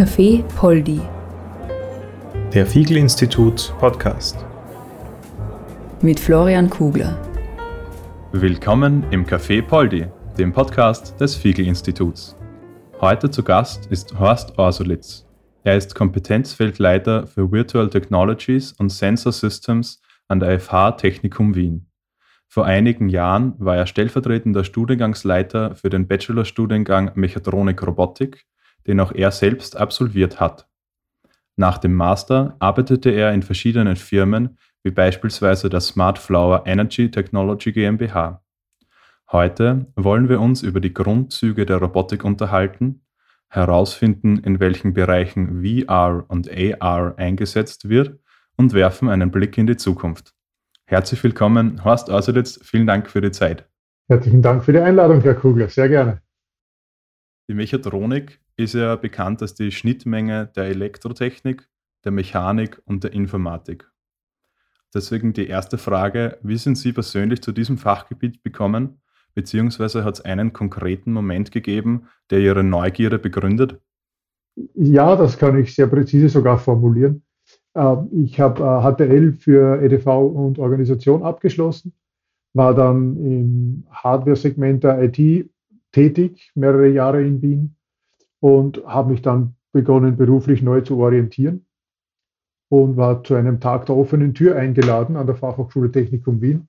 Café Poldi. Der Fiegel-Institut Podcast. Mit Florian Kugler. Willkommen im Café Poldi, dem Podcast des Fiegel-Instituts. Heute zu Gast ist Horst Orsulitz. Er ist Kompetenzfeldleiter für Virtual Technologies und Sensor Systems an der FH Technikum Wien. Vor einigen Jahren war er stellvertretender Studiengangsleiter für den Bachelorstudiengang Mechatronik Robotik, den auch er selbst absolviert hat. Nach dem Master arbeitete er in verschiedenen Firmen, wie beispielsweise der Smart Flower Energy Technology GmbH. Heute wollen wir uns über die Grundzüge der Robotik unterhalten, herausfinden, in welchen Bereichen VR und AR eingesetzt wird und werfen einen Blick in die Zukunft. Herzlich willkommen, Horst Auserlitz. Vielen Dank für die Zeit. Herzlichen Dank für die Einladung, Herr Kugler. Sehr gerne. Die Mechatronik ist ja bekannt als die Schnittmenge der Elektrotechnik, der Mechanik und der Informatik. Deswegen die erste Frage, wie sind Sie persönlich zu diesem Fachgebiet gekommen, beziehungsweise hat es einen konkreten Moment gegeben, der Ihre Neugierde begründet? Ja, das kann ich sehr präzise sogar formulieren. Ähm, ich habe HTL äh, für EDV und Organisation abgeschlossen, war dann im Hardware-Segment der IT tätig, mehrere Jahre in Wien und habe mich dann begonnen, beruflich neu zu orientieren und war zu einem Tag der offenen Tür eingeladen an der Fachhochschule Technikum Wien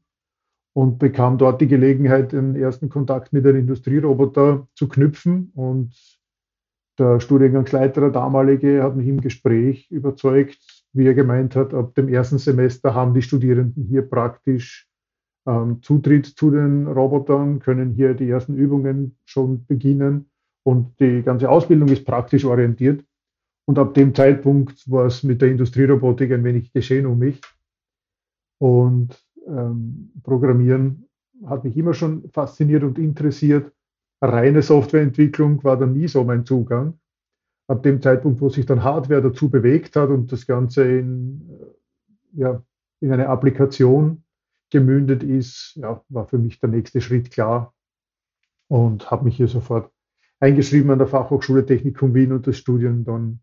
und bekam dort die Gelegenheit, den ersten Kontakt mit einem Industrieroboter zu knüpfen. Und der Studiengangsleiter, der damalige, hat mich im Gespräch überzeugt, wie er gemeint hat, ab dem ersten Semester haben die Studierenden hier praktisch ähm, Zutritt zu den Robotern, können hier die ersten Übungen schon beginnen und die ganze Ausbildung ist praktisch orientiert. Und ab dem Zeitpunkt war es mit der Industrierobotik ein wenig geschehen um mich. Und ähm, Programmieren hat mich immer schon fasziniert und interessiert. Reine Softwareentwicklung war dann nie so mein Zugang ab dem Zeitpunkt, wo sich dann Hardware dazu bewegt hat und das Ganze in, äh, ja, in eine Applikation gemündet ist, ja, war für mich der nächste Schritt klar und habe mich hier sofort eingeschrieben an der Fachhochschule Technikum Wien und das Studium dann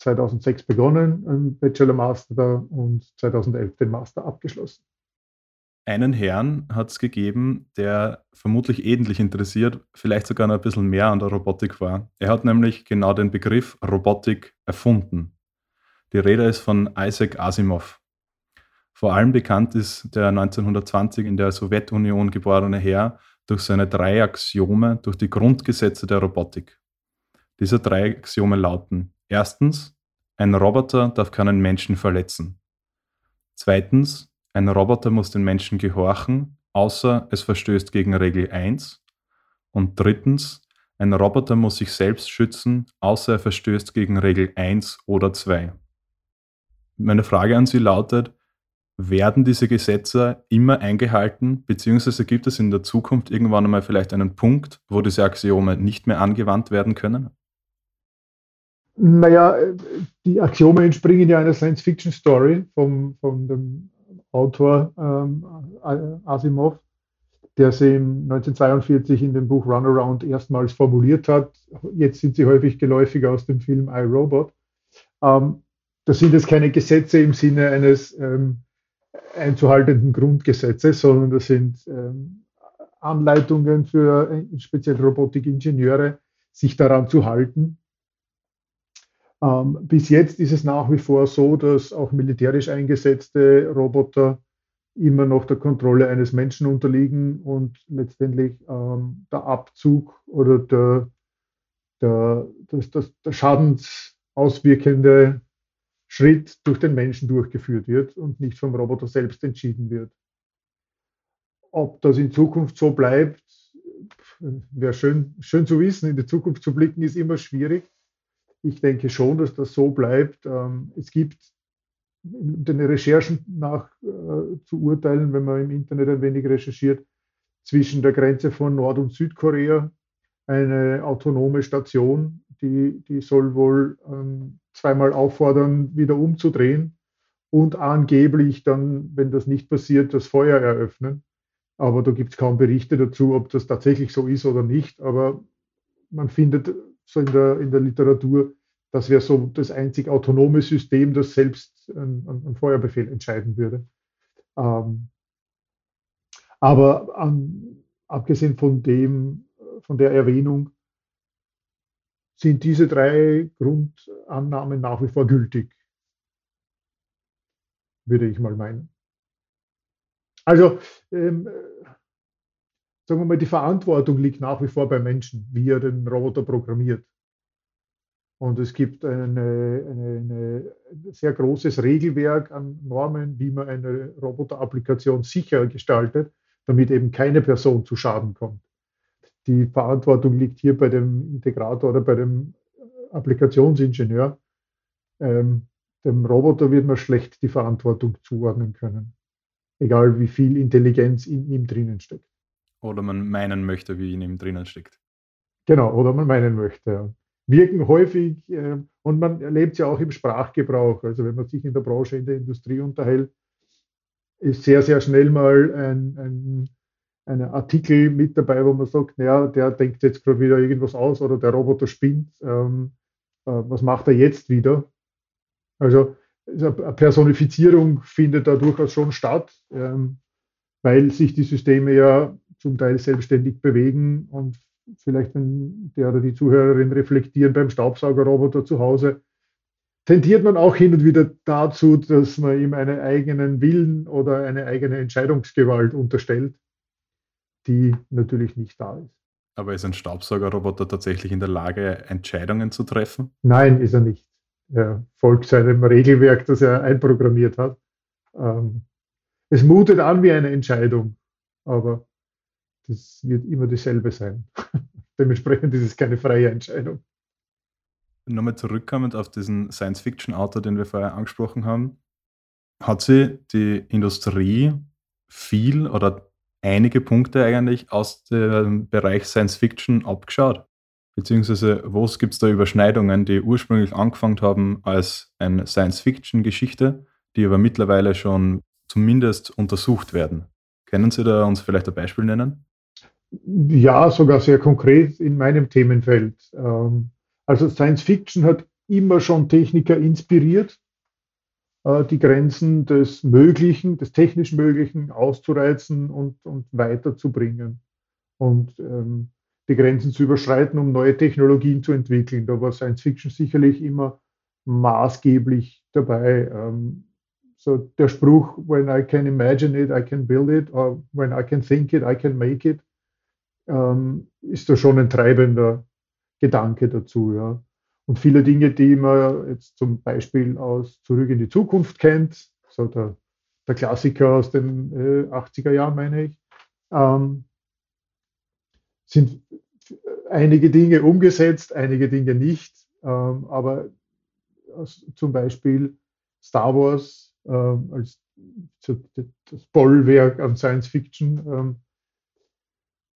2006 begonnen, ein Bachelor Master und 2011 den Master abgeschlossen einen Herrn hat es gegeben, der vermutlich ähnlich interessiert, vielleicht sogar noch ein bisschen mehr an der Robotik war. Er hat nämlich genau den Begriff Robotik erfunden. Die Rede ist von Isaac Asimov. Vor allem bekannt ist der 1920 in der Sowjetunion geborene Herr durch seine drei Axiome, durch die Grundgesetze der Robotik. Diese drei Axiome lauten: Erstens, ein Roboter darf keinen Menschen verletzen. Zweitens, ein Roboter muss den Menschen gehorchen, außer es verstößt gegen Regel 1. Und drittens, ein Roboter muss sich selbst schützen, außer er verstößt gegen Regel 1 oder 2. Meine Frage an Sie lautet, werden diese Gesetze immer eingehalten, beziehungsweise gibt es in der Zukunft irgendwann einmal vielleicht einen Punkt, wo diese Axiome nicht mehr angewandt werden können? Naja, die Axiome entspringen ja einer Science-Fiction-Story vom, von dem Autor ähm, Asimov, der sie 1942 in dem Buch Runaround erstmals formuliert hat. Jetzt sind sie häufig geläufig aus dem Film iRobot. Ähm, das sind jetzt keine Gesetze im Sinne eines ähm, einzuhaltenden Grundgesetzes, sondern das sind ähm, Anleitungen für äh, speziell Robotikingenieure, sich daran zu halten. Ähm, bis jetzt ist es nach wie vor so, dass auch militärisch eingesetzte Roboter immer noch der Kontrolle eines Menschen unterliegen und letztendlich ähm, der Abzug oder der, der, das, das, der schadensauswirkende Schritt durch den Menschen durchgeführt wird und nicht vom Roboter selbst entschieden wird. Ob das in Zukunft so bleibt, wäre schön, schön zu wissen. In die Zukunft zu blicken ist immer schwierig. Ich denke schon, dass das so bleibt. Ähm, es gibt den Recherchen nach äh, zu urteilen, wenn man im Internet ein wenig recherchiert, zwischen der Grenze von Nord- und Südkorea eine autonome Station, die, die soll wohl ähm, zweimal auffordern, wieder umzudrehen und angeblich dann, wenn das nicht passiert, das Feuer eröffnen. Aber da gibt es kaum Berichte dazu, ob das tatsächlich so ist oder nicht. Aber man findet so in der, in der Literatur das wäre so das einzig autonome System, das selbst einen, einen Feuerbefehl entscheiden würde. Ähm, aber an, abgesehen von dem, von der Erwähnung, sind diese drei Grundannahmen nach wie vor gültig, würde ich mal meinen. Also, ähm, sagen wir mal, die Verantwortung liegt nach wie vor beim Menschen, wie er den Roboter programmiert. Und es gibt ein sehr großes Regelwerk an Normen, wie man eine Roboterapplikation sicher gestaltet, damit eben keine Person zu Schaden kommt. Die Verantwortung liegt hier bei dem Integrator oder bei dem Applikationsingenieur. Ähm, dem Roboter wird man schlecht die Verantwortung zuordnen können, egal wie viel Intelligenz in ihm drinnen steckt. Oder man meinen möchte, wie in ihm drinnen steckt. Genau, oder man meinen möchte. Wirken häufig äh, und man erlebt es ja auch im Sprachgebrauch. Also wenn man sich in der Branche, in der Industrie unterhält, ist sehr, sehr schnell mal ein, ein, ein Artikel mit dabei, wo man sagt, naja, der denkt jetzt gerade wieder irgendwas aus oder der Roboter spinnt. Ähm, äh, was macht er jetzt wieder? Also eine Personifizierung findet da durchaus schon statt, ähm, weil sich die Systeme ja zum Teil selbstständig bewegen und vielleicht wenn der oder die Zuhörerin reflektieren beim Staubsaugerroboter zu Hause, tendiert man auch hin und wieder dazu, dass man ihm einen eigenen Willen oder eine eigene Entscheidungsgewalt unterstellt, die natürlich nicht da ist. Aber ist ein Staubsaugerroboter tatsächlich in der Lage, Entscheidungen zu treffen? Nein, ist er nicht. Er folgt seinem Regelwerk, das er einprogrammiert hat. Ähm, es mutet an wie eine Entscheidung, aber das wird immer dieselbe sein. Dementsprechend ist es keine freie Entscheidung. Nochmal zurückkommend auf diesen Science-Fiction-Autor, den wir vorher angesprochen haben. Hat sie die Industrie viel oder einige Punkte eigentlich aus dem Bereich Science-Fiction abgeschaut? Beziehungsweise, wo gibt es da Überschneidungen, die ursprünglich angefangen haben als eine Science-Fiction-Geschichte, die aber mittlerweile schon zumindest untersucht werden? Können Sie da uns vielleicht ein Beispiel nennen? Ja, sogar sehr konkret in meinem Themenfeld. Ähm, also Science Fiction hat immer schon Techniker inspiriert, die Grenzen des Möglichen, des technisch Möglichen auszureizen und, und weiterzubringen und ähm, die Grenzen zu überschreiten, um neue Technologien zu entwickeln. Da war Science Fiction sicherlich immer maßgeblich dabei. Ähm, so der Spruch, when I can imagine it, I can build it, or when I can think it, I can make it ähm, ist da schon ein treibender Gedanke dazu. Ja. Und viele Dinge, die man jetzt zum Beispiel aus Zurück in die Zukunft kennt, so der, der Klassiker aus den äh, 80er Jahren, meine ich, ähm, sind einige Dinge umgesetzt, einige Dinge nicht. Ähm, aber aus, zum Beispiel Star Wars ähm, als das Bollwerk an Science Fiction ähm,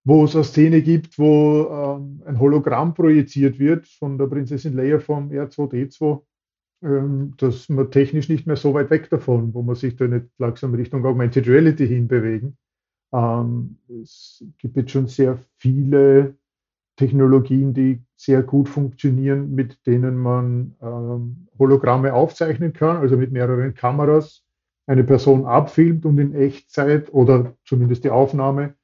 wo es eine Szene gibt, wo ähm, ein Hologramm projiziert wird von der Prinzessin Leia vom R2D2, ähm, dass man technisch nicht mehr so weit weg davon, wo man sich da nicht langsam Richtung Augmented Reality hinbewegen. Ähm, es gibt jetzt schon sehr viele Technologien, die sehr gut funktionieren, mit denen man ähm, Hologramme aufzeichnen kann, also mit mehreren Kameras eine Person abfilmt und in Echtzeit oder zumindest die Aufnahme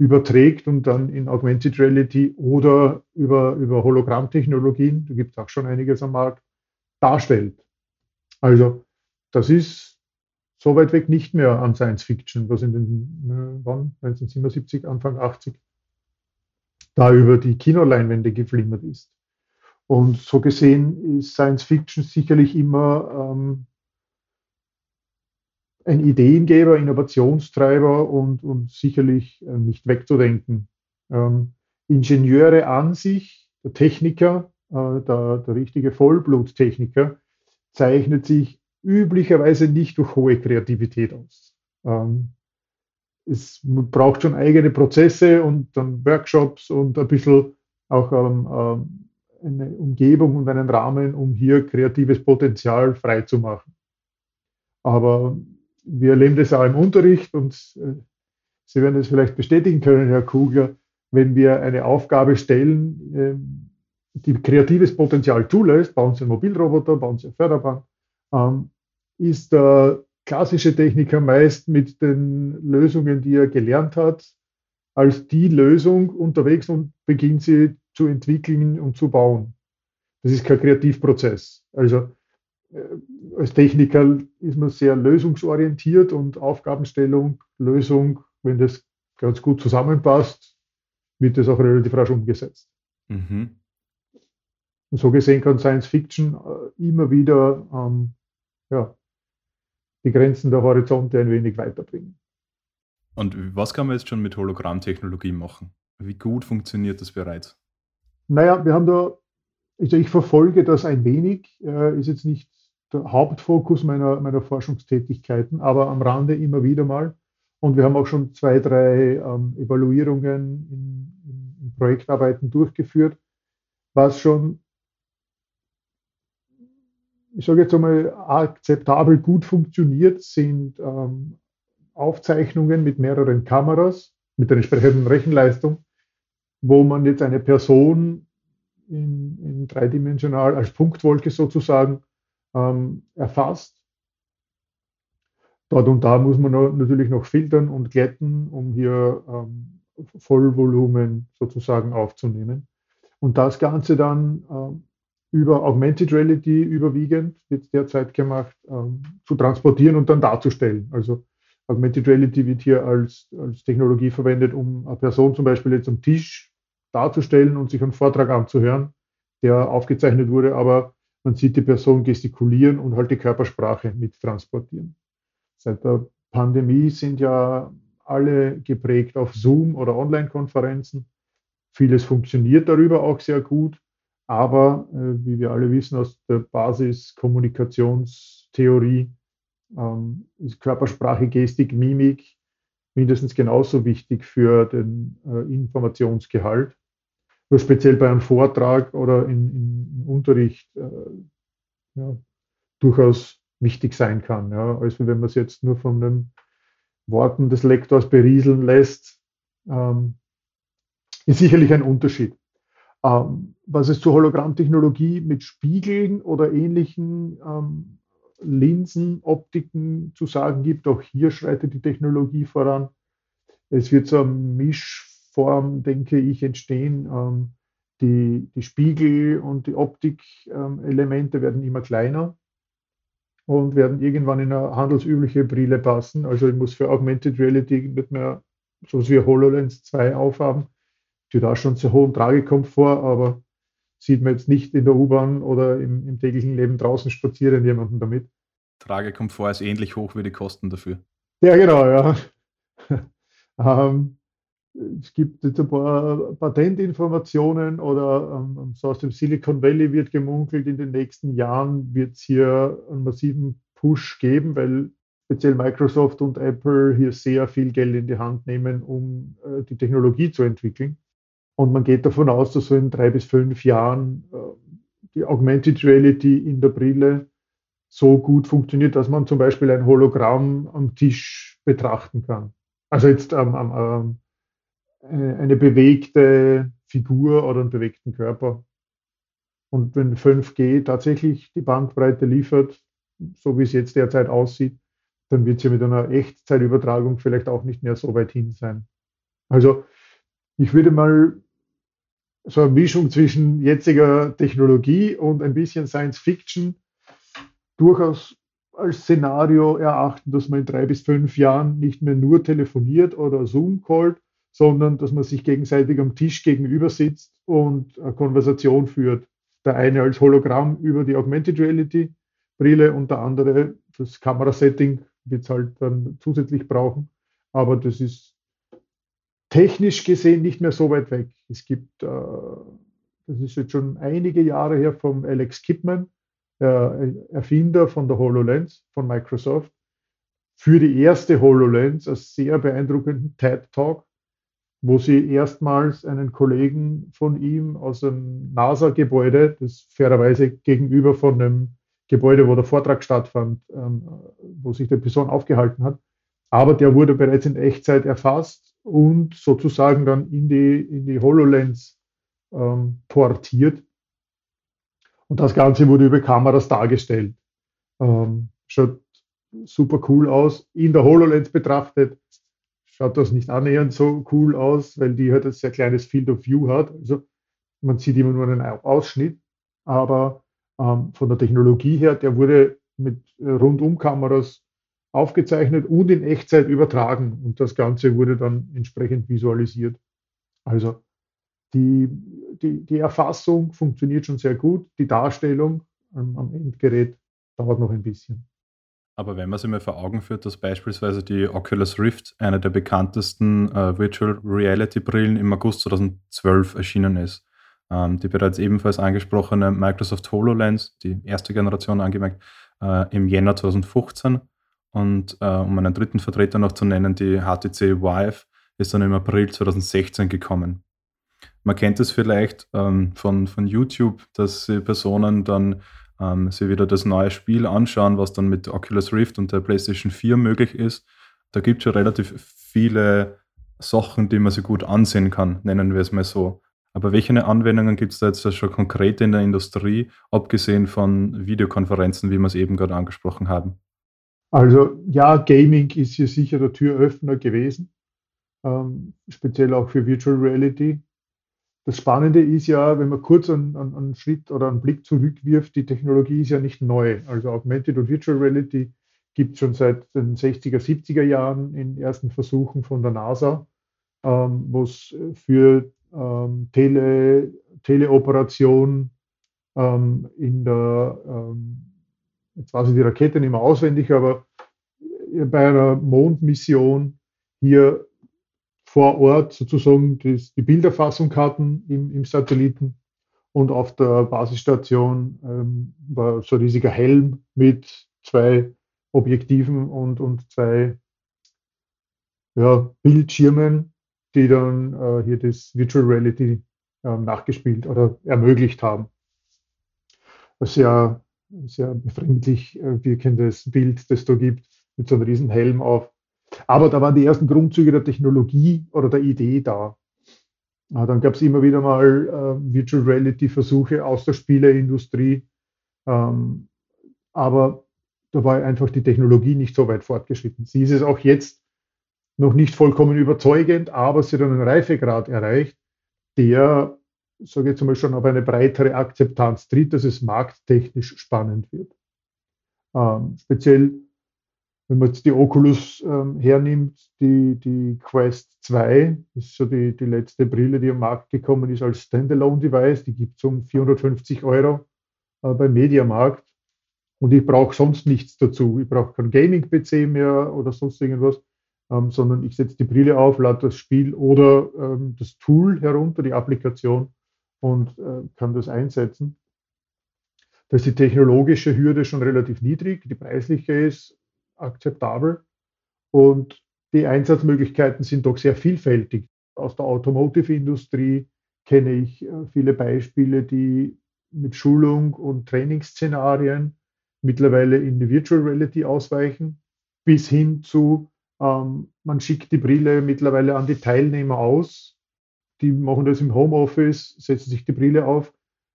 überträgt und dann in Augmented Reality oder über, über Hologrammtechnologien, da gibt es auch schon einiges am Markt, darstellt. Also das ist so weit weg nicht mehr an Science Fiction, was in den, äh, wann, 1977, Anfang 80, da über die Kinoleinwände geflimmert ist. Und so gesehen ist Science Fiction sicherlich immer ähm, ein Ideengeber, Innovationstreiber und, und sicherlich äh, nicht wegzudenken. Ähm, Ingenieure an sich, der Techniker, äh, der, der richtige Vollbluttechniker, zeichnet sich üblicherweise nicht durch hohe Kreativität aus. Ähm, es braucht schon eigene Prozesse und dann Workshops und ein bisschen auch ähm, ähm eine Umgebung und einen Rahmen, um hier kreatives Potenzial freizumachen. Aber wir erleben das auch im Unterricht und äh, Sie werden das vielleicht bestätigen können, Herr Kugler, wenn wir eine Aufgabe stellen, ähm, die kreatives Potenzial zulässt, bauen Sie einen Mobilroboter, bauen Sie eine Förderbahn, ähm, ist der klassische Techniker meist mit den Lösungen, die er gelernt hat, als die Lösung unterwegs und beginnt sie zu entwickeln und zu bauen. Das ist kein Kreativprozess. Also als Techniker ist man sehr lösungsorientiert und Aufgabenstellung, Lösung, wenn das ganz gut zusammenpasst, wird das auch relativ rasch umgesetzt. Mhm. Und so gesehen kann Science Fiction äh, immer wieder ähm, ja, die Grenzen der Horizonte ein wenig weiterbringen. Und was kann man jetzt schon mit Hologrammtechnologie machen? Wie gut funktioniert das bereits? Naja, wir haben da, also ich verfolge das ein wenig, äh, ist jetzt nicht der Hauptfokus meiner, meiner Forschungstätigkeiten, aber am Rande immer wieder mal. Und wir haben auch schon zwei, drei ähm, Evaluierungen in, in, Projektarbeiten durchgeführt, was schon ich sage jetzt einmal, akzeptabel gut funktioniert, sind ähm, Aufzeichnungen mit mehreren Kameras, mit der entsprechenden Rechenleistung, wo man jetzt eine Person in, in dreidimensional als Punktwolke sozusagen ähm, erfasst. Dort und da muss man natürlich noch filtern und glätten, um hier ähm, Vollvolumen sozusagen aufzunehmen. Und das Ganze dann ähm, über Augmented Reality überwiegend, wird derzeit gemacht, ähm, zu transportieren und dann darzustellen. Also Augmented Reality wird hier als, als Technologie verwendet, um eine Person zum Beispiel jetzt am Tisch darzustellen und sich einen Vortrag anzuhören, der aufgezeichnet wurde, aber man sieht die Person gestikulieren und halt die Körpersprache mit transportieren. Seit der Pandemie sind ja alle geprägt auf Zoom oder Online-Konferenzen. Vieles funktioniert darüber auch sehr gut. Aber äh, wie wir alle wissen aus der Basiskommunikationstheorie, ähm, ist Körpersprache, Gestik, Mimik mindestens genauso wichtig für den äh, Informationsgehalt. Nur speziell bei einem Vortrag oder in, im Unterricht äh, ja, durchaus wichtig sein kann. Ja, als wenn man es jetzt nur von den Worten des Lektors berieseln lässt, ähm, ist sicherlich ein Unterschied. Ähm, was es zur Hologrammtechnologie mit Spiegeln oder ähnlichen ähm, Linsen, Optiken zu sagen gibt, auch hier schreitet die Technologie voran. Es wird so eine Mischform, denke ich, entstehen. Ähm, die, die Spiegel und die Optikelemente ähm, werden immer kleiner und werden irgendwann in eine handelsübliche Brille passen. Also ich muss für Augmented Reality nicht mehr so wie HoloLens 2 aufhaben, die da schon zu hohen Tragekomfort, aber sieht man jetzt nicht in der U-Bahn oder im, im, täglichen Leben draußen spazieren jemanden damit. Tragekomfort ist ähnlich hoch wie die Kosten dafür. Ja, genau, ja. ähm, es gibt jetzt ein paar Patentinformationen oder ähm, so aus dem Silicon Valley wird gemunkelt, in den nächsten Jahren wird es hier einen massiven Push geben, weil speziell Microsoft und Apple hier sehr viel Geld in die Hand nehmen, um äh, die Technologie zu entwickeln. Und man geht davon aus, dass so in drei bis fünf Jahren äh, die Augmented Reality in der Brille so gut funktioniert, dass man zum Beispiel ein Hologramm am Tisch betrachten kann. Also jetzt ähm, ähm, eine bewegte Figur oder einen bewegten Körper. Und wenn 5G tatsächlich die Bandbreite liefert, so wie es jetzt derzeit aussieht, dann wird es ja mit einer Echtzeitübertragung vielleicht auch nicht mehr so weit hin sein. Also ich würde mal so eine Mischung zwischen jetziger Technologie und ein bisschen Science Fiction durchaus als Szenario erachten, dass man in drei bis fünf Jahren nicht mehr nur telefoniert oder Zoom callt, sondern dass man sich gegenseitig am Tisch gegenüber sitzt und eine Konversation führt. Der eine als Hologramm über die Augmented Reality Brille und der andere das Kamerasetting wird es halt dann zusätzlich brauchen. Aber das ist technisch gesehen nicht mehr so weit weg. Es gibt, äh, das ist jetzt schon einige Jahre her vom Alex Kipman, äh, Erfinder von der HoloLens von Microsoft, für die erste HoloLens einen sehr beeindruckenden TED Talk, wo sie erstmals einen Kollegen von ihm aus einem NASA-Gebäude, das fairerweise gegenüber von dem Gebäude, wo der Vortrag stattfand, ähm, wo sich die Person aufgehalten hat, aber der wurde bereits in Echtzeit erfasst und sozusagen dann in die, in die HoloLens ähm, portiert. Und das Ganze wurde über Kameras dargestellt. Ähm, schaut super cool aus. In der HoloLens betrachtet schaut das nicht annähernd so cool aus, weil die halt ein sehr kleines Field of View hat. Also man sieht immer nur einen Ausschnitt, aber ähm, von der Technologie her, der wurde mit äh, Rundumkameras aufgezeichnet und in Echtzeit übertragen und das Ganze wurde dann entsprechend visualisiert. Also die, die, die Erfassung funktioniert schon sehr gut, die Darstellung am, am Endgerät dauert noch ein bisschen. Aber wenn man sich mal vor Augen führt, dass beispielsweise die Oculus Rift eine der bekanntesten äh, Virtual Reality Brillen im August 2012 erschienen ist, ähm, die bereits ebenfalls angesprochene Microsoft HoloLens, die erste Generation angemerkt, äh, im Jänner 2015 und äh, um einen dritten Vertreter noch zu nennen, die HTC Vive ist dann im April 2016 gekommen. Man kennt es vielleicht ähm, von, von YouTube, dass Personen dann ähm, sich wieder das neue Spiel anschauen, was dann mit Oculus Rift und der PlayStation 4 möglich ist. Da gibt es schon relativ viele Sachen, die man sich gut ansehen kann, nennen wir es mal so. Aber welche Anwendungen gibt es da jetzt schon konkret in der Industrie, abgesehen von Videokonferenzen, wie wir es eben gerade angesprochen haben? Also ja, Gaming ist hier sicher der Türöffner gewesen, ähm, speziell auch für Virtual Reality. Das Spannende ist ja, wenn man kurz einen, einen, Schritt oder einen Blick zurückwirft, die Technologie ist ja nicht neu. Also Augmented und Virtual Reality gibt es schon seit den 60er, 70er Jahren in ersten Versuchen von der NASA, ähm, wo es für ähm, Tele, Teleoperation ähm, in der, ähm, jetzt weiß ich die Rakete nicht mehr auswendig, aber bei einer Mondmission hier vor Ort sozusagen das, die Bilderfassung hatten im, im, Satelliten und auf der Basisstation ähm, war so ein riesiger Helm mit zwei Objektiven und, und zwei ja, Bildschirmen, die dann äh, hier das Virtual Reality äh, nachgespielt oder ermöglicht haben. Sehr, sehr befremdlich äh, wirkendes Bild, das da gibt, mit so einem riesen Helm auf. Aber da waren die ersten Grundzüge der Technologie oder der Idee da. Dann gab es immer wieder mal äh, Virtual Reality Versuche aus der Spieleindustrie. Ähm, aber da war einfach die Technologie nicht so weit fortgeschritten. Sie ist es auch jetzt noch nicht vollkommen überzeugend, aber sie hat einen Reifegrad erreicht, der, sage ich jetzt mal, schon auf eine breitere Akzeptanz tritt, dass es markttechnisch spannend wird. Ähm, speziell wenn man jetzt die Oculus ähm, hernimmt, die, die Quest 2 ist so die, die letzte Brille, die am Markt gekommen ist als Standalone-Device. Die gibt es um 450 Euro äh, beim Mediamarkt. Und ich brauche sonst nichts dazu. Ich brauche kein Gaming-PC mehr oder sonst irgendwas, ähm, sondern ich setze die Brille auf, lade das Spiel oder ähm, das Tool herunter, die Applikation und äh, kann das einsetzen. Da ist die technologische Hürde schon relativ niedrig. Die preisliche ist akzeptabel. Und die Einsatzmöglichkeiten sind doch sehr vielfältig. Aus der Automotive-Industrie kenne ich äh, viele Beispiele, die mit Schulung und Trainingsszenarien mittlerweile in die Virtual Reality ausweichen, bis hin zu, ähm, man schickt die Brille mittlerweile an die Teilnehmer aus. Die machen das im Homeoffice, setzen sich die Brille auf,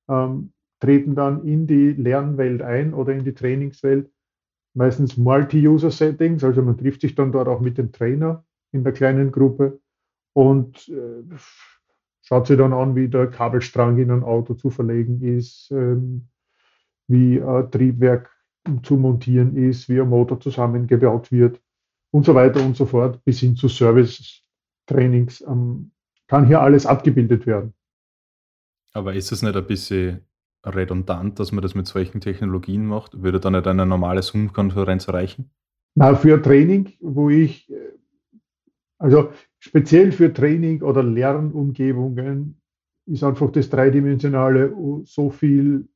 ähm, treten dann in die Lernwelt ein oder in die Trainingswelt meistens Multi-User-Settings, also man trifft sich dann dort auch mit dem Trainer in der kleinen Gruppe und äh, schaut sich dann an, wie der Kabelstrang in ein Auto zu verlegen ist, ähm, wie ein Triebwerk zu montieren ist, wie ein Motor zusammengebaut wird und so weiter und so fort, bis hin zu Service-Trainings. Ähm, kann hier alles abgebildet werden. Aber ist es nicht ein bisschen redundant, dass man das mit solchen Technologien macht? Würde dann nicht eine normale Zoom-Konferenz reichen? Na, für Training, wo ich, äh, also speziell für Training oder Lernumgebungen ist einfach das Dreidimensionale so viel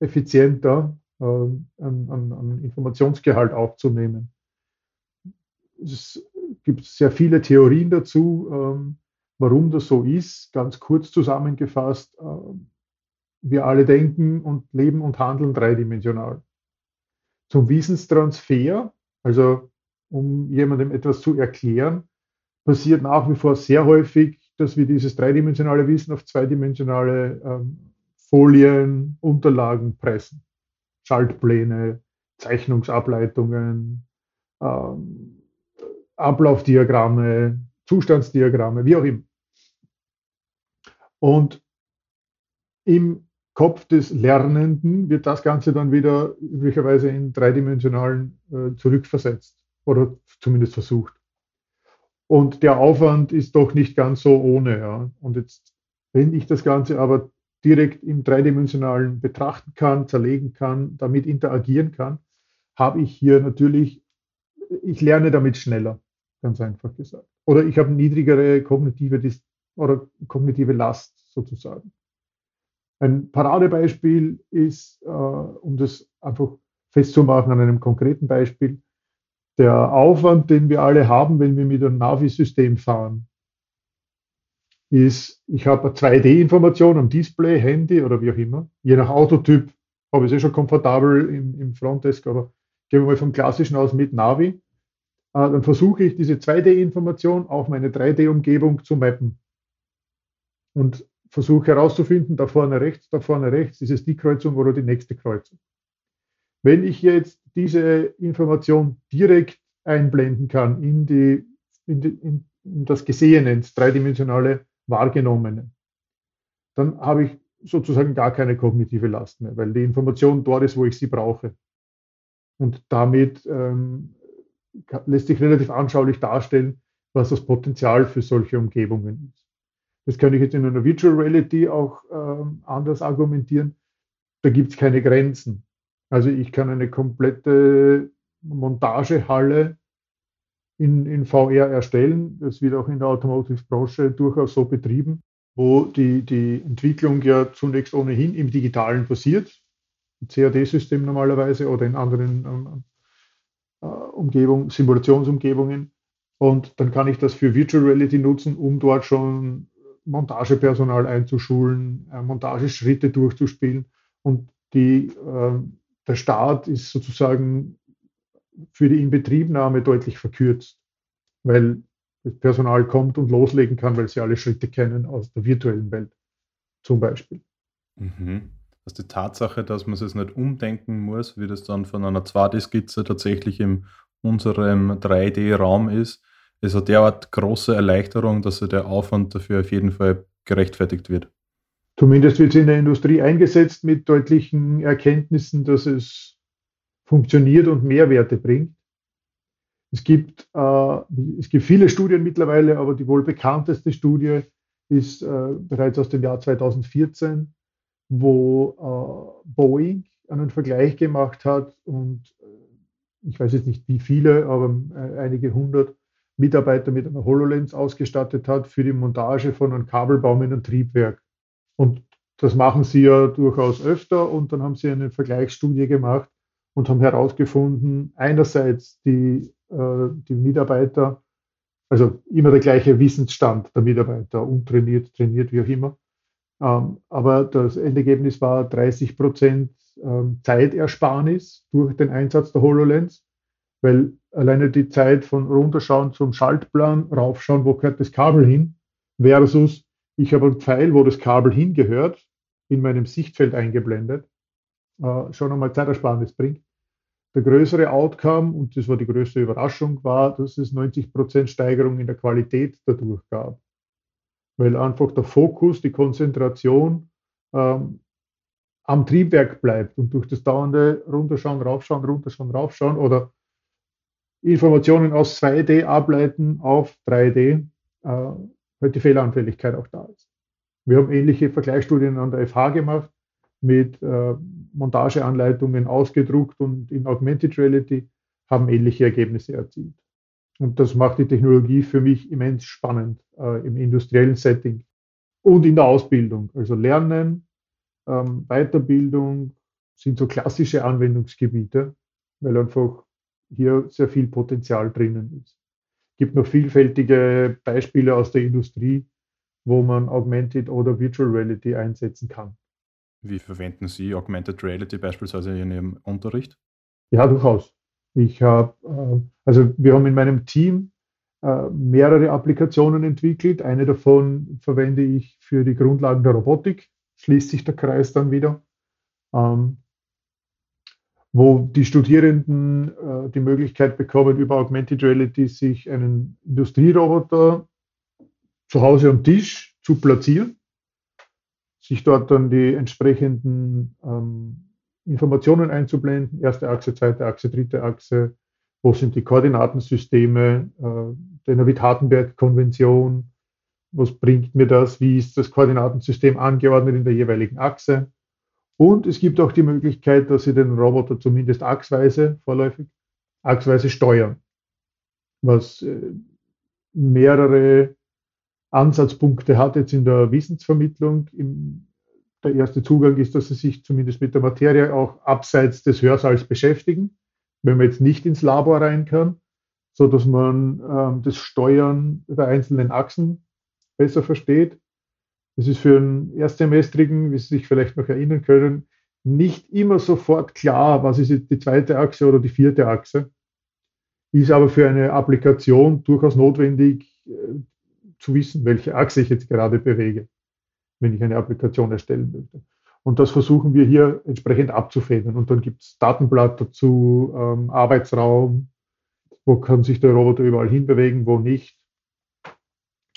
effizienter äh, an, an, an, Informationsgehalt aufzunehmen. Es gibt sehr viele Theorien dazu, ähm, warum das so ist. Ganz kurz zusammengefasst, äh, wir alle denken und leben und handeln dreidimensional. Zum Wissenstransfer, also um jemandem etwas zu erklären, passiert nach wie vor sehr häufig, dass wir dieses dreidimensionale Wissen auf zweidimensionale ähm, Folien, Unterlagen pressen. Schaltpläne, Zeichnungsableitungen, ähm, Ablaufdiagramme, Zustandsdiagramme, wie auch immer. Und im Kopf des Lernenden wird das Ganze dann wieder üblicherweise in dreidimensionalen äh, zurückversetzt oder zumindest versucht. Und der Aufwand ist doch nicht ganz so ohne. Ja. Und jetzt, wenn ich das Ganze aber direkt im dreidimensionalen betrachten kann, zerlegen kann, damit interagieren kann, habe ich hier natürlich, ich lerne damit schneller, ganz einfach gesagt. Oder ich habe niedrigere kognitive oder kognitive Last sozusagen. Ein Paradebeispiel ist, äh, um das einfach festzumachen an einem konkreten Beispiel, der Aufwand, den wir alle haben, wenn wir mit einem Navi-System fahren, ist, ich habe eine 2D-Information am Display, Handy oder wie auch immer. Je nach Autotyp habe ich es eh schon komfortabel im, im Frontdesk, aber gehen wir mal vom klassischen aus mit Navi. Äh, dann versuche ich diese 2D-Information auf meine 3D-Umgebung zu mappen. Und versuche herauszufinden, da vorne rechts, da vorne rechts, ist es die Kreuzung oder die nächste Kreuzung. Wenn ich jetzt diese Information direkt einblenden kann in, die, in, die, in das Gesehene, ins dreidimensionale Wahrgenommene, dann habe ich sozusagen gar keine kognitive Last mehr, weil die Information dort ist, wo ich sie brauche. Und damit ähm, lässt sich relativ anschaulich darstellen, was das Potenzial für solche Umgebungen ist. Das kann ich jetzt in einer Virtual Reality auch ähm, anders argumentieren. Da gibt es keine Grenzen. Also ich kann eine komplette Montagehalle in, in VR erstellen. Das wird auch in der Automotive-Branche durchaus so betrieben, wo die, die Entwicklung ja zunächst ohnehin im Digitalen passiert. CAD-System normalerweise oder in anderen ähm, äh, Umgebungen, Simulationsumgebungen. Und dann kann ich das für Virtual Reality nutzen, um dort schon Montagepersonal einzuschulen, äh, Montageschritte durchzuspielen. Und die, äh, der Start ist sozusagen für die Inbetriebnahme deutlich verkürzt, weil das Personal kommt und loslegen kann, weil sie alle Schritte kennen aus der virtuellen Welt zum Beispiel. Mhm. Also die Tatsache, dass man es nicht umdenken muss, wie das dann von einer 2D-Skizze tatsächlich in unserem 3D-Raum ist, ist eine derart große Erleichterung, dass der Aufwand dafür auf jeden Fall gerechtfertigt wird. Zumindest wird es in der Industrie eingesetzt mit deutlichen Erkenntnissen, dass es funktioniert und Mehrwerte bringt. Es gibt, äh, es gibt viele Studien mittlerweile, aber die wohl bekannteste Studie ist äh, bereits aus dem Jahr 2014, wo äh, Boeing einen Vergleich gemacht hat und äh, ich weiß jetzt nicht wie viele, aber äh, einige hundert Mitarbeiter mit einer HoloLens ausgestattet hat für die Montage von einem Kabelbaum in einem Triebwerk. Und das machen sie ja durchaus öfter und dann haben sie eine Vergleichsstudie gemacht und haben herausgefunden, einerseits die, äh, die Mitarbeiter, also immer der gleiche Wissensstand der Mitarbeiter, untrainiert, trainiert, wie auch immer. Ähm, aber das Endergebnis war 30 Prozent ähm, Zeitersparnis durch den Einsatz der HoloLens weil alleine die Zeit von runterschauen zum Schaltplan, raufschauen, wo gehört das Kabel hin, versus ich habe einen Pfeil, wo das Kabel hingehört, in meinem Sichtfeld eingeblendet, äh, schon einmal Zeitersparnis bringt. Der größere Outcome, und das war die größte Überraschung, war, dass es 90% Steigerung in der Qualität dadurch gab. Weil einfach der Fokus, die Konzentration ähm, am Triebwerk bleibt und durch das dauernde Runterschauen, Raufschauen, Runterschauen, Raufschauen oder Informationen aus 2D ableiten auf 3D, äh, halt die Fehleranfälligkeit auch da ist. Wir haben ähnliche Vergleichsstudien an der FH gemacht, mit äh, Montageanleitungen ausgedruckt und in Augmented Reality haben ähnliche Ergebnisse erzielt. Und das macht die Technologie für mich immens spannend äh, im industriellen Setting und in der Ausbildung. Also Lernen, ähm, Weiterbildung sind so klassische Anwendungsgebiete, weil einfach hier sehr viel Potenzial drinnen ist. Es gibt noch vielfältige Beispiele aus der Industrie, wo man Augmented oder Virtual Reality einsetzen kann. Wie verwenden Sie Augmented Reality beispielsweise in Ihrem Unterricht? Ja, durchaus. Ich habe, äh, also wir haben in meinem Team äh, mehrere Applikationen entwickelt. Eine davon verwende ich für die Grundlagen der Robotik. schließt sich der Kreis dann wieder, ähm, wo die Studierenden äh, die Möglichkeit bekommen, über Augmented Reality sich einen Industrieroboter zu Hause am Tisch zu platzieren, sich dort dann die entsprechenden ähm, Informationen einzublenden, erste Achse, zweite Achse, dritte Achse, wo sind die Koordinatensysteme, äh, der Navid-Hartenberg-Konvention, was bringt mir das, wie ist das Koordinatensystem angeordnet in der jeweiligen Achse. Und es gibt auch die Möglichkeit, dass Sie den Roboter zumindest achsweise, vorläufig, achsweise steuern, was äh, mehrere Ansatzpunkte hat jetzt in der Wissensvermittlung. Im, der erste Zugang ist, dass Sie sich zumindest mit der Materie auch abseits des Hörsaals beschäftigen, wenn man jetzt nicht ins Labor rein kann, so dass man ähm, das Steuern der einzelnen Achsen besser versteht. Es ist für einen Erstsemestrigen, wie Sie sich vielleicht noch erinnern können, nicht immer sofort klar, was ist die zweite Achse oder die vierte Achse. Ist aber für eine Applikation durchaus notwendig äh, zu wissen, welche Achse ich jetzt gerade bewege, wenn ich eine Applikation erstellen möchte. Und das versuchen wir hier entsprechend abzufedern. Und dann gibt es Datenblatt dazu, ähm, Arbeitsraum, wo kann sich der Roboter überall hinbewegen, wo nicht.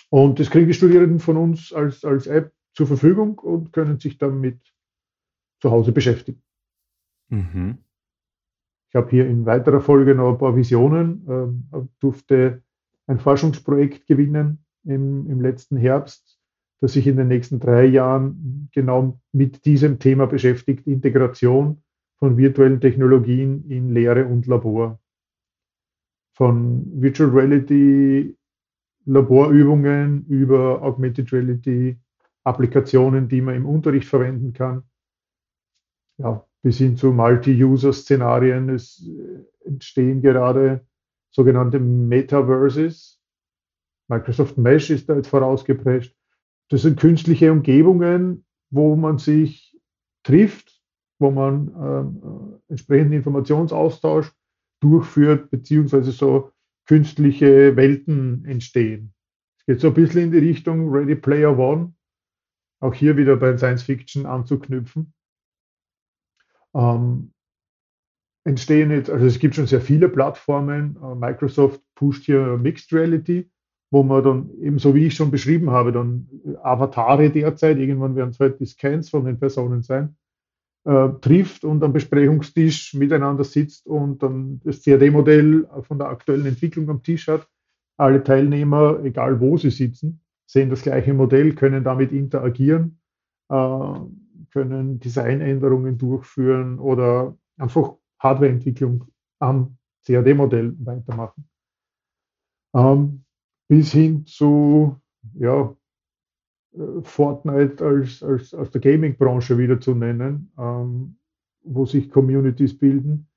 Und das kriegen die Studierenden von uns als, als App zur Verfügung und können sich damit zu Hause beschäftigen. Mhm. Ich habe hier in weiterer Folge noch ein paar Visionen, ähm, durfte ein Forschungsprojekt gewinnen im, im letzten Herbst, das sich in den nächsten drei Jahren genau mit diesem Thema beschäftigt, Integration von virtuellen Technologien in Lehre und Labor. Von Virtual Reality Laborübungen über Augmented Reality Applikationen, die man im Unterricht verwenden kann. Ja, bis hin zu Multi-User-Szenarien. Es äh, entstehen gerade sogenannte Metaverses. Microsoft Mesh ist da jetzt vorausgeprescht. Das sind künstliche Umgebungen, wo man sich trifft, wo man äh, entsprechenden Informationsaustausch durchführt, beziehungsweise so künstliche Welten entstehen. Es geht so ein bisschen in die Richtung Ready Player One, auch hier wieder bei Science Fiction anzuknüpfen. Ähm, entstehen jetzt, also es gibt schon sehr viele Plattformen. Äh, Microsoft pusht hier Mixed Reality, wo man dann eben so wie ich schon beschrieben habe, dann Avatare derzeit, irgendwann werden es halt die Scans von den Personen sein, äh, trifft und am Besprechungstisch miteinander sitzt und dann das CAD-Modell von der aktuellen Entwicklung am Tisch hat. Alle Teilnehmer, egal wo sie sitzen, sehen das gleiche Modell, können damit interagieren, äh, können Designänderungen durchführen oder einfach Hardwareentwicklung am CAD-Modell weitermachen. Ähm, bis hin zu ja, Fortnite als, als aus der Gaming-Branche wieder zu nennen, ähm, wo sich Communities bilden,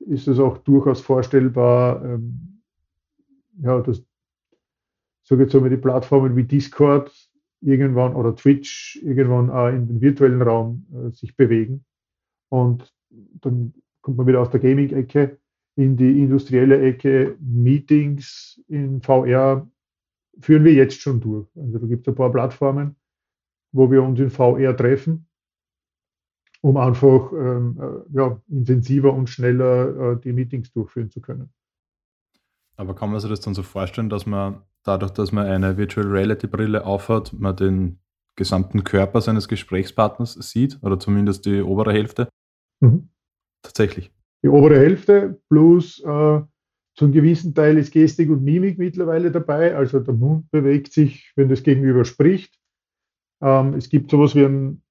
ist es auch durchaus vorstellbar, ähm, ja, dass sage jetzt mal die Plattformen wie Discord irgendwann oder Twitch irgendwann auch in den virtuellen Raum äh, sich bewegen. Und dann kommt man wieder aus der Gaming-Ecke in die industrielle Ecke. Meetings in VR führen wir jetzt schon durch. Also da gibt es ein paar Plattformen, wo wir uns in VR treffen, um einfach ähm, äh, ja, intensiver und schneller äh, die Meetings durchführen zu können. Aber kann man sich das dann so vorstellen, dass man dadurch, dass man eine Virtual Reality Brille aufhat, man den gesamten Körper seines Gesprächspartners sieht oder zumindest die obere Hälfte? Mhm. Tatsächlich. Die obere Hälfte plus äh, zu einem gewissen Teil ist Gestik und Mimik mittlerweile dabei. Also der Mund bewegt sich, wenn das Gegenüber spricht. Ähm, es gibt sowas wie ein,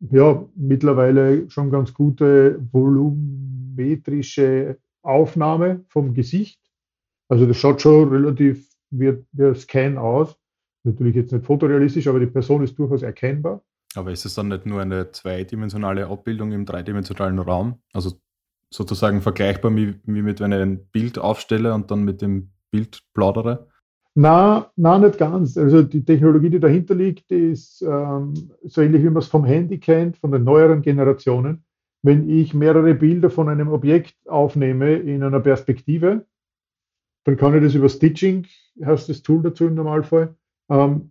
ja, mittlerweile schon ganz gute volumetrische Aufnahme vom Gesicht. Also das schaut schon relativ wie, wie ein Scan aus. Natürlich jetzt nicht fotorealistisch, aber die Person ist durchaus erkennbar. Aber ist es dann nicht nur eine zweidimensionale Abbildung im dreidimensionalen Raum? Also sozusagen vergleichbar wie, wie mit, wenn ich ein Bild aufstelle und dann mit dem Bild plaudere? Na, na, nicht ganz. Also die Technologie, die dahinter liegt, ist ähm, so ähnlich wie man es vom Handy kennt, von den neueren Generationen. Wenn ich mehrere Bilder von einem Objekt aufnehme in einer Perspektive, dann kann ich das über Stitching, hast das Tool dazu im Normalfall, ähm,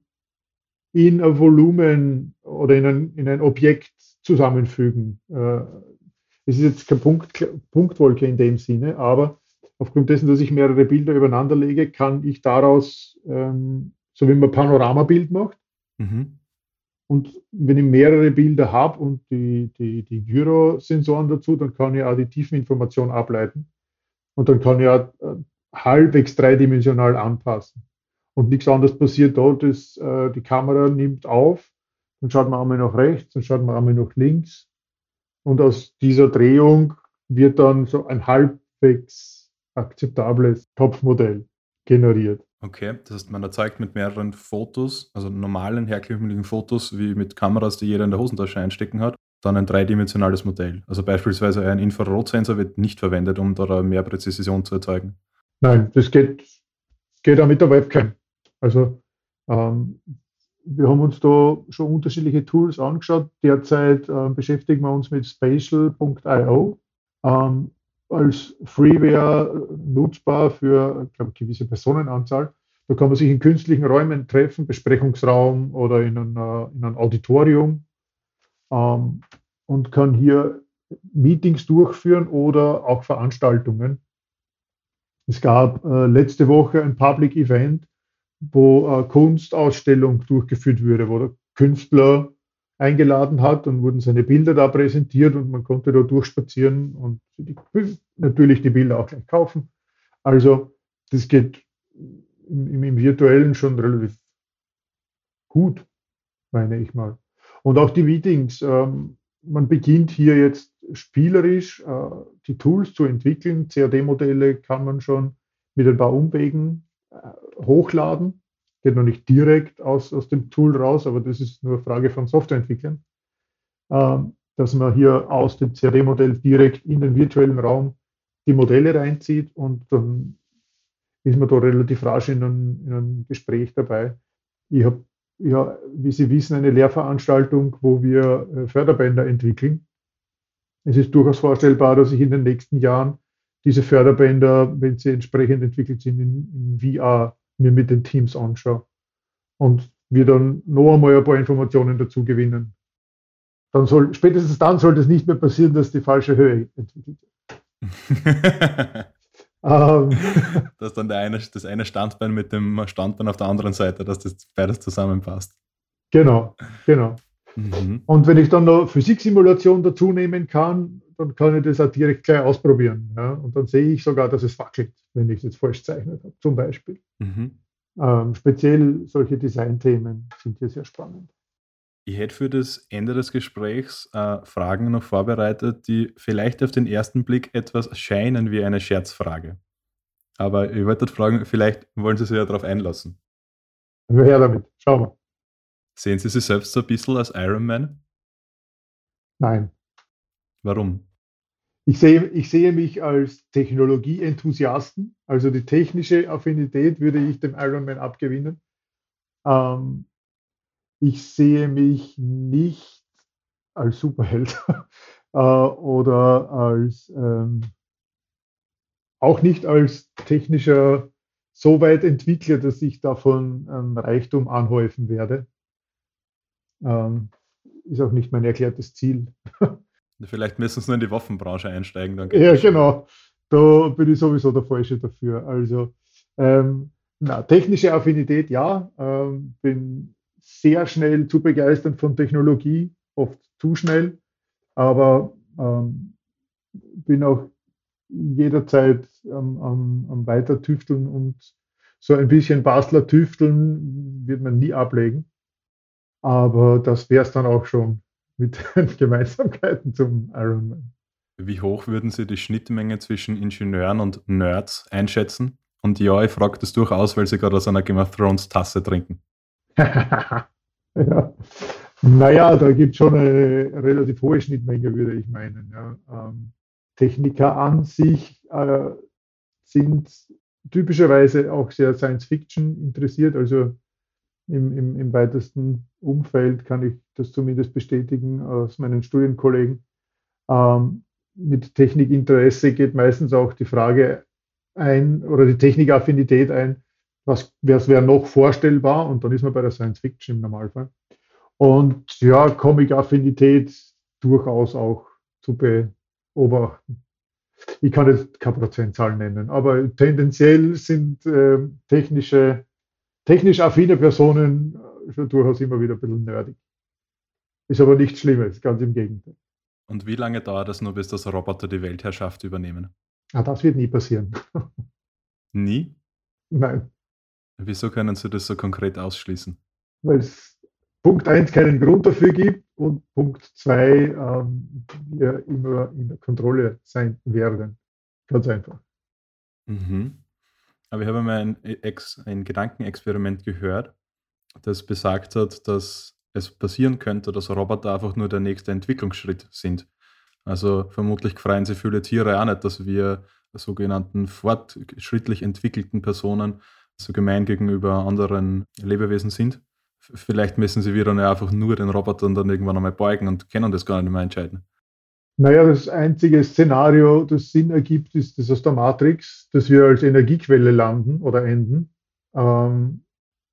in ein Volumen oder in ein, in ein Objekt zusammenfügen. Äh, es ist jetzt keine Punkt, Punktwolke in dem Sinne, aber aufgrund dessen, dass ich mehrere Bilder übereinander lege, kann ich daraus, ähm, so wie man Panoramabild macht, mhm. und wenn ich mehrere Bilder habe und die, die, die Gyrosensoren dazu, dann kann ich auch die Tiefeninformation ableiten. Und dann kann ich auch äh, halbwegs dreidimensional anpassen. Und nichts anderes passiert dort, ist, äh, die Kamera nimmt auf, dann schaut man einmal nach rechts, dann schaut man einmal nach links. Und aus dieser Drehung wird dann so ein halbwegs akzeptables Topfmodell generiert. Okay, das heißt, man erzeugt mit mehreren Fotos, also normalen, herkömmlichen Fotos, wie mit Kameras, die jeder in der Hosentasche einstecken hat, dann ein dreidimensionales Modell. Also beispielsweise ein Infrarotsensor wird nicht verwendet, um da mehr Präzision zu erzeugen. Nein, das geht, geht auch mit der Webcam. Also ähm, wir haben uns da schon unterschiedliche Tools angeschaut. Derzeit äh, beschäftigen wir uns mit spatial.io ähm, als Freeware nutzbar für ich glaube, gewisse Personenanzahl. Da kann man sich in künstlichen Räumen treffen, Besprechungsraum oder in, einer, in einem Auditorium ähm, und kann hier Meetings durchführen oder auch Veranstaltungen. Es gab äh, letzte Woche ein Public Event, wo eine Kunstausstellung durchgeführt wurde, wo der Künstler eingeladen hat und wurden seine Bilder da präsentiert und man konnte da durchspazieren und die, natürlich die Bilder auch gleich kaufen. Also das geht im, im, Virtuellen schon relativ gut, meine ich mal. Und auch die Meetings. Ähm, man beginnt hier jetzt spielerisch äh, die Tools zu entwickeln. CAD-Modelle kann man schon mit ein paar Umwegen äh, hochladen. Geht noch nicht direkt aus, aus dem Tool raus, aber das ist nur Frage von Softwareentwicklern. Ähm, dass man hier aus dem CAD-Modell direkt in den virtuellen Raum die Modelle reinzieht und dann ist man da relativ rasch in einem, in einem Gespräch dabei. Ich habe ja, wie Sie wissen, eine Lehrveranstaltung, wo wir äh, Förderbänder entwickeln. Es ist durchaus vorstellbar, dass ich in den nächsten Jahren diese Förderbänder, wenn sie entsprechend entwickelt sind, in, in VR mir mit den Teams anschaue und wir dann noch einmal ein paar Informationen dazu gewinnen. Dann soll, spätestens dann sollte es nicht mehr passieren, dass die falsche Höhe entwickelt wird. Ähm, dass dann der eine, das eine Standbein mit dem Standbein auf der anderen Seite, dass das beides zusammenpasst. Genau, genau. Mhm. Und wenn ich dann noch Physiksimulation dazu nehmen kann, dann kann ich das auch direkt gleich ausprobieren. Ja? Und dann sehe ich sogar, dass es wackelt, wenn ich es jetzt falsch zeichnet habe, zum Beispiel. Mhm. Ähm, speziell solche Designthemen sind hier sehr spannend. Ich hätte für das Ende des Gesprächs äh, Fragen noch vorbereitet, die vielleicht auf den ersten Blick etwas scheinen wie eine Scherzfrage. Aber ich wollte fragen, vielleicht wollen Sie sich ja darauf einlassen. Her damit, schauen wir. Sehen Sie sich selbst so ein bisschen als Iron Man? Nein. Warum? Ich sehe, ich sehe mich als Technologieenthusiasten, also die technische Affinität würde ich dem Ironman abgewinnen. Ähm, ich sehe mich nicht als Superheld äh, oder als ähm, auch nicht als technischer so weit Entwickler, dass ich davon ähm, Reichtum anhäufen werde. Ähm, ist auch nicht mein erklärtes Ziel. Vielleicht müssen Sie nur in die Waffenbranche einsteigen. Dann ja, genau. Da bin ich sowieso der Falsche dafür. Also ähm, na, technische Affinität, ja. Ähm, bin sehr schnell zu begeistern von Technologie, oft zu schnell, aber ähm, bin auch jederzeit am, am, am weiter tüfteln und so ein bisschen Bastler tüfteln wird man nie ablegen. Aber das wäre es dann auch schon mit den Gemeinsamkeiten zum Ironman. Wie hoch würden Sie die Schnittmenge zwischen Ingenieuren und Nerds einschätzen? Und ja, ich frage das durchaus, weil Sie gerade aus einer Game of Thrones Tasse trinken. ja. Naja, da gibt es schon eine relativ hohe Schnittmenge, würde ich meinen. Ja. Ähm, Techniker an sich äh, sind typischerweise auch sehr Science-Fiction interessiert. Also im, im, im, weitesten Umfeld kann ich das zumindest bestätigen aus meinen Studienkollegen. Ähm, mit Technikinteresse geht meistens auch die Frage ein oder die Technikaffinität ein, was, was wäre noch vorstellbar und dann ist man bei der Science Fiction im Normalfall. Und ja, Comic-Affinität durchaus auch zu beobachten. Ich kann jetzt keine Prozentzahl nennen, aber tendenziell sind äh, technische, technisch affine Personen schon durchaus immer wieder ein bisschen nerdig. Ist aber nichts Schlimmes, ganz im Gegenteil. Und wie lange dauert es nur, bis das Roboter die Weltherrschaft übernehmen? Ah, das wird nie passieren. Nie? Nein. Wieso können Sie das so konkret ausschließen? Weil es Punkt 1 keinen Grund dafür gibt und Punkt 2 ähm, wir immer in der Kontrolle sein werden. Ganz einfach. Mhm. Aber ich habe mal ein, Ex, ein Gedankenexperiment gehört, das besagt hat, dass es passieren könnte, dass Roboter einfach nur der nächste Entwicklungsschritt sind. Also vermutlich freuen sich viele Tiere auch nicht, dass wir sogenannten fortschrittlich entwickelten Personen so gemein gegenüber anderen Lebewesen sind. Vielleicht müssen sie wieder einfach nur den Robotern dann irgendwann einmal beugen und können das gar nicht mehr entscheiden. Naja, das einzige Szenario, das Sinn ergibt, ist das aus der Matrix, dass wir als Energiequelle landen oder enden. Ähm,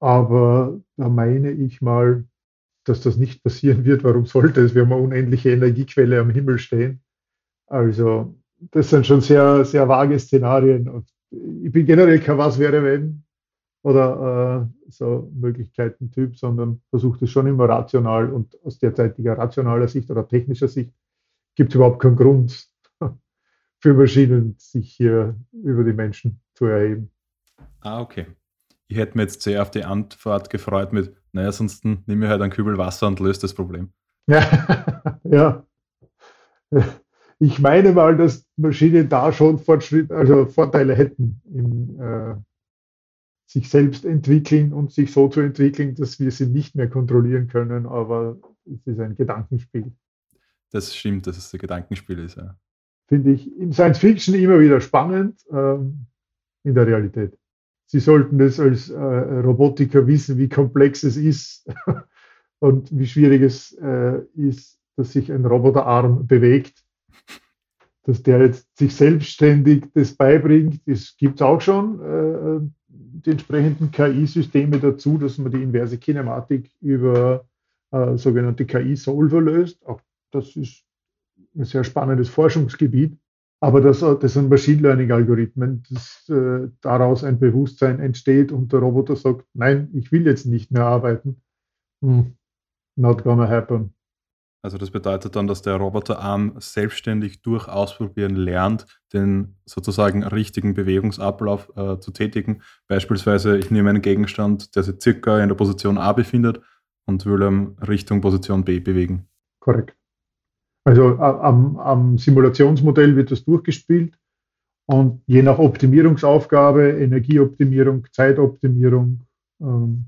aber da meine ich mal, dass das nicht passieren wird. Warum sollte es? Wir haben eine unendliche Energiequelle am Himmel stehen. Also, das sind schon sehr, sehr vage Szenarien. Ich bin generell kein Was wäre, wenn oder äh, so Möglichkeiten-Typ, sondern versucht es schon immer rational und aus derzeitiger rationaler Sicht oder technischer Sicht gibt es überhaupt keinen Grund für Maschinen, sich hier über die Menschen zu erheben. Ah, okay. Ich hätte mir jetzt sehr auf die Antwort gefreut mit, naja, sonst nehme ich halt einen Kübel Wasser und löse das Problem. Ja, ja. Ich meine mal, dass Maschinen da schon Fortschritt, also Vorteile hätten im äh, sich selbst entwickeln und sich so zu entwickeln, dass wir sie nicht mehr kontrollieren können, aber es ist ein Gedankenspiel. Das stimmt, dass es ein Gedankenspiel ist, ja. Finde ich in Science Fiction immer wieder spannend, ähm, in der Realität. Sie sollten das als äh, Robotiker wissen, wie komplex es ist und wie schwierig es äh, ist, dass sich ein Roboterarm bewegt. Dass der jetzt sich selbstständig das beibringt, das gibt es auch schon. Äh, die entsprechenden KI-Systeme dazu, dass man die inverse Kinematik über äh, sogenannte KI-Solver löst. Auch das ist ein sehr spannendes Forschungsgebiet. Aber das, das sind Machine Learning-Algorithmen, dass äh, daraus ein Bewusstsein entsteht und der Roboter sagt, nein, ich will jetzt nicht mehr arbeiten. Hm, not gonna happen. Also das bedeutet dann, dass der Roboterarm selbstständig durch Ausprobieren lernt, den sozusagen richtigen Bewegungsablauf äh, zu tätigen. Beispielsweise, ich nehme einen Gegenstand, der sich circa in der Position A befindet und will ihn Richtung Position B bewegen. Korrekt. Also am, am Simulationsmodell wird das durchgespielt und je nach Optimierungsaufgabe, Energieoptimierung, Zeitoptimierung, ähm,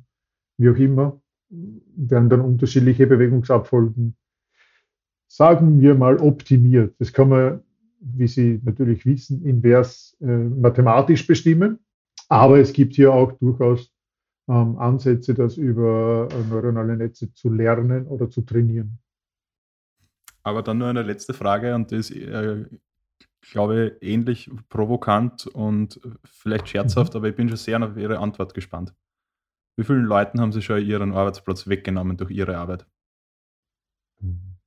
wie auch immer, werden dann unterschiedliche Bewegungsabfolgen sagen wir mal, optimiert. Das kann man, wie Sie natürlich wissen, invers äh, mathematisch bestimmen. Aber es gibt hier auch durchaus ähm, Ansätze, das über äh, neuronale Netze zu lernen oder zu trainieren. Aber dann nur eine letzte Frage und das ist, äh, glaube ich, ähnlich provokant und vielleicht scherzhaft, mhm. aber ich bin schon sehr auf Ihre Antwort gespannt. Wie vielen Leuten haben Sie schon Ihren Arbeitsplatz weggenommen durch Ihre Arbeit?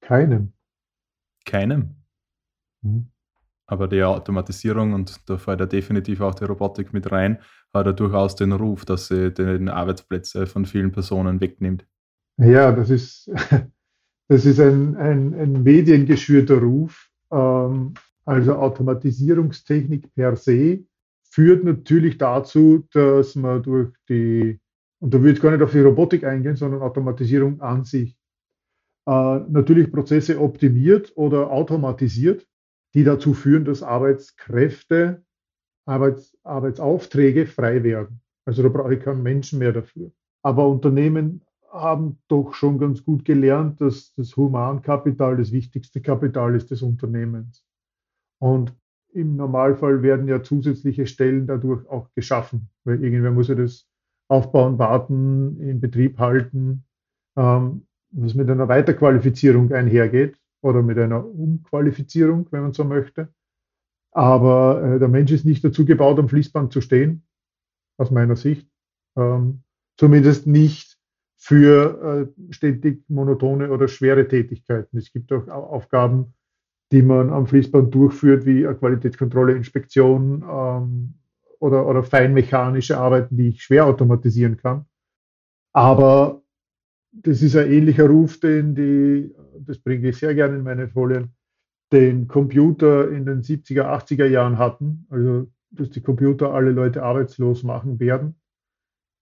Keinen. Keinem. Mhm. Aber die Automatisierung, und da fällt ja definitiv auch die Robotik mit rein, hat ja durchaus den Ruf, dass sie den Arbeitsplätze von vielen Personen wegnimmt. Ja, das ist, das ist ein, ein, ein mediengeschürter Ruf. Ähm, also Automatisierungstechnik per se führt natürlich dazu, dass man durch die, und da würde ich gar nicht auf die Robotik eingehen, sondern Automatisierung an sich, äh, natürlich Prozesse optimiert oder automatisiert, die dazu führen, dass Arbeitskräfte, Arbeits, Arbeitsaufträge frei werden. Also da brauche ich keinen Menschen mehr dafür. Aber Unternehmen haben doch schon ganz gut gelernt, dass das Humankapital das wichtigste Kapital ist des Unternehmens. Und im Normalfall werden ja zusätzliche Stellen dadurch auch geschaffen, weil irgendwer muss ja das aufbauen, warten, in Betrieb halten. Ähm, was mit einer Weiterqualifizierung einhergeht oder mit einer Umqualifizierung, wenn man so möchte. Aber äh, der Mensch ist nicht dazu gebaut, am Fließband zu stehen, aus meiner Sicht. Ähm, zumindest nicht für äh, ständig monotone oder schwere Tätigkeiten. Es gibt auch Aufgaben, die man am Fließband durchführt, wie Qualitätskontrolle, Inspektion ähm, oder, oder feinmechanische Arbeiten, die ich schwer automatisieren kann. Aber das ist ein ähnlicher Ruf, den die, das bringe ich sehr gerne in meine Folien, den Computer in den 70er, 80er Jahren hatten. Also, dass die Computer alle Leute arbeitslos machen werden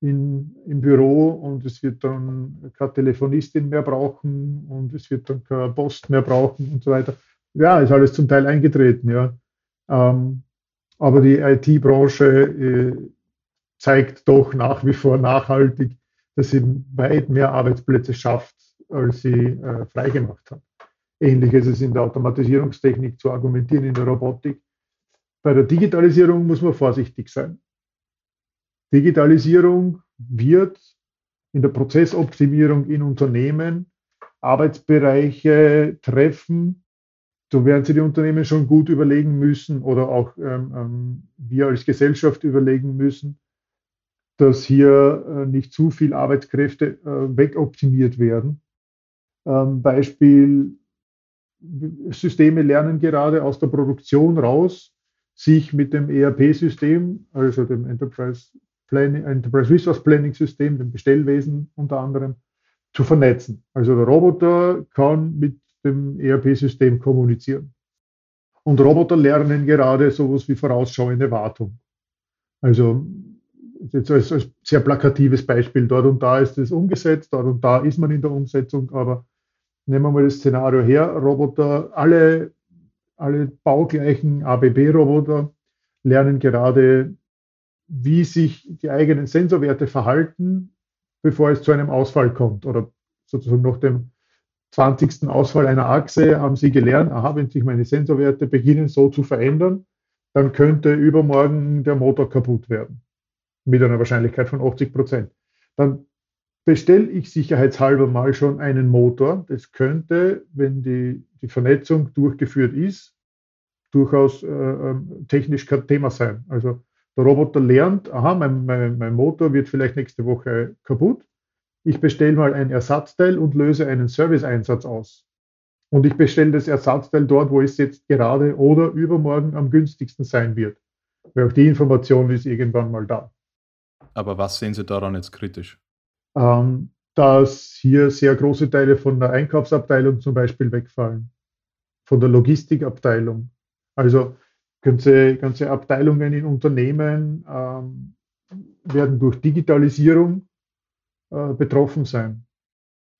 in, im Büro und es wird dann keine Telefonistin mehr brauchen und es wird dann keine Post mehr brauchen und so weiter. Ja, ist alles zum Teil eingetreten, ja. Ähm, aber die IT-Branche äh, zeigt doch nach wie vor nachhaltig, dass sie weit mehr Arbeitsplätze schafft, als sie äh, freigemacht hat. Ähnlich ist es in der Automatisierungstechnik zu argumentieren, in der Robotik. Bei der Digitalisierung muss man vorsichtig sein. Digitalisierung wird in der Prozessoptimierung in Unternehmen Arbeitsbereiche treffen, so werden sich die Unternehmen schon gut überlegen müssen oder auch ähm, ähm, wir als Gesellschaft überlegen müssen, dass hier äh, nicht zu viel Arbeitskräfte äh, wegoptimiert werden. Ähm, Beispiel, Systeme lernen gerade aus der Produktion raus, sich mit dem ERP-System, also dem Enterprise Enterprise Resource Planning System, dem Bestellwesen unter anderem, zu vernetzen. Also der Roboter kann mit dem ERP-System kommunizieren. Und Roboter lernen gerade sowas wie vorausschauende Wartung. Also jetzt als, als sehr plakatives Beispiel, dort und da ist es umgesetzt, dort und da ist man in der Umsetzung, aber nehmen wir mal das Szenario her, Roboter, alle, alle baugleichen ABB-Roboter lernen gerade wie sich die eigenen Sensorwerte verhalten, bevor es zu einem Ausfall kommt. Oder sozusagen nach dem 20. Ausfall einer Achse haben Sie gelernt, aha, wenn sich meine Sensorwerte beginnen so zu verändern, dann könnte übermorgen der Motor kaputt werden. Mit einer Wahrscheinlichkeit von 80 Prozent. Dann bestelle ich sicherheitshalber mal schon einen Motor. Das könnte, wenn die, die Vernetzung durchgeführt ist, durchaus äh, ähm, technisch kein Thema sein. Also der Roboter lernt, aha, mein, mein, mein Motor wird vielleicht nächste Woche kaputt. Ich bestelle mal ein Ersatzteil und löse einen Serviceeinsatz aus. Und ich bestelle das Ersatzteil dort, wo es jetzt gerade oder übermorgen am günstigsten sein wird. Weil auch die Information ist irgendwann mal da. Aber was sehen Sie daran jetzt kritisch? Ähm, dass hier sehr große Teile von der Einkaufsabteilung zum Beispiel wegfallen, von der Logistikabteilung. Also Ganze, ganze Abteilungen in Unternehmen ähm, werden durch Digitalisierung äh, betroffen sein.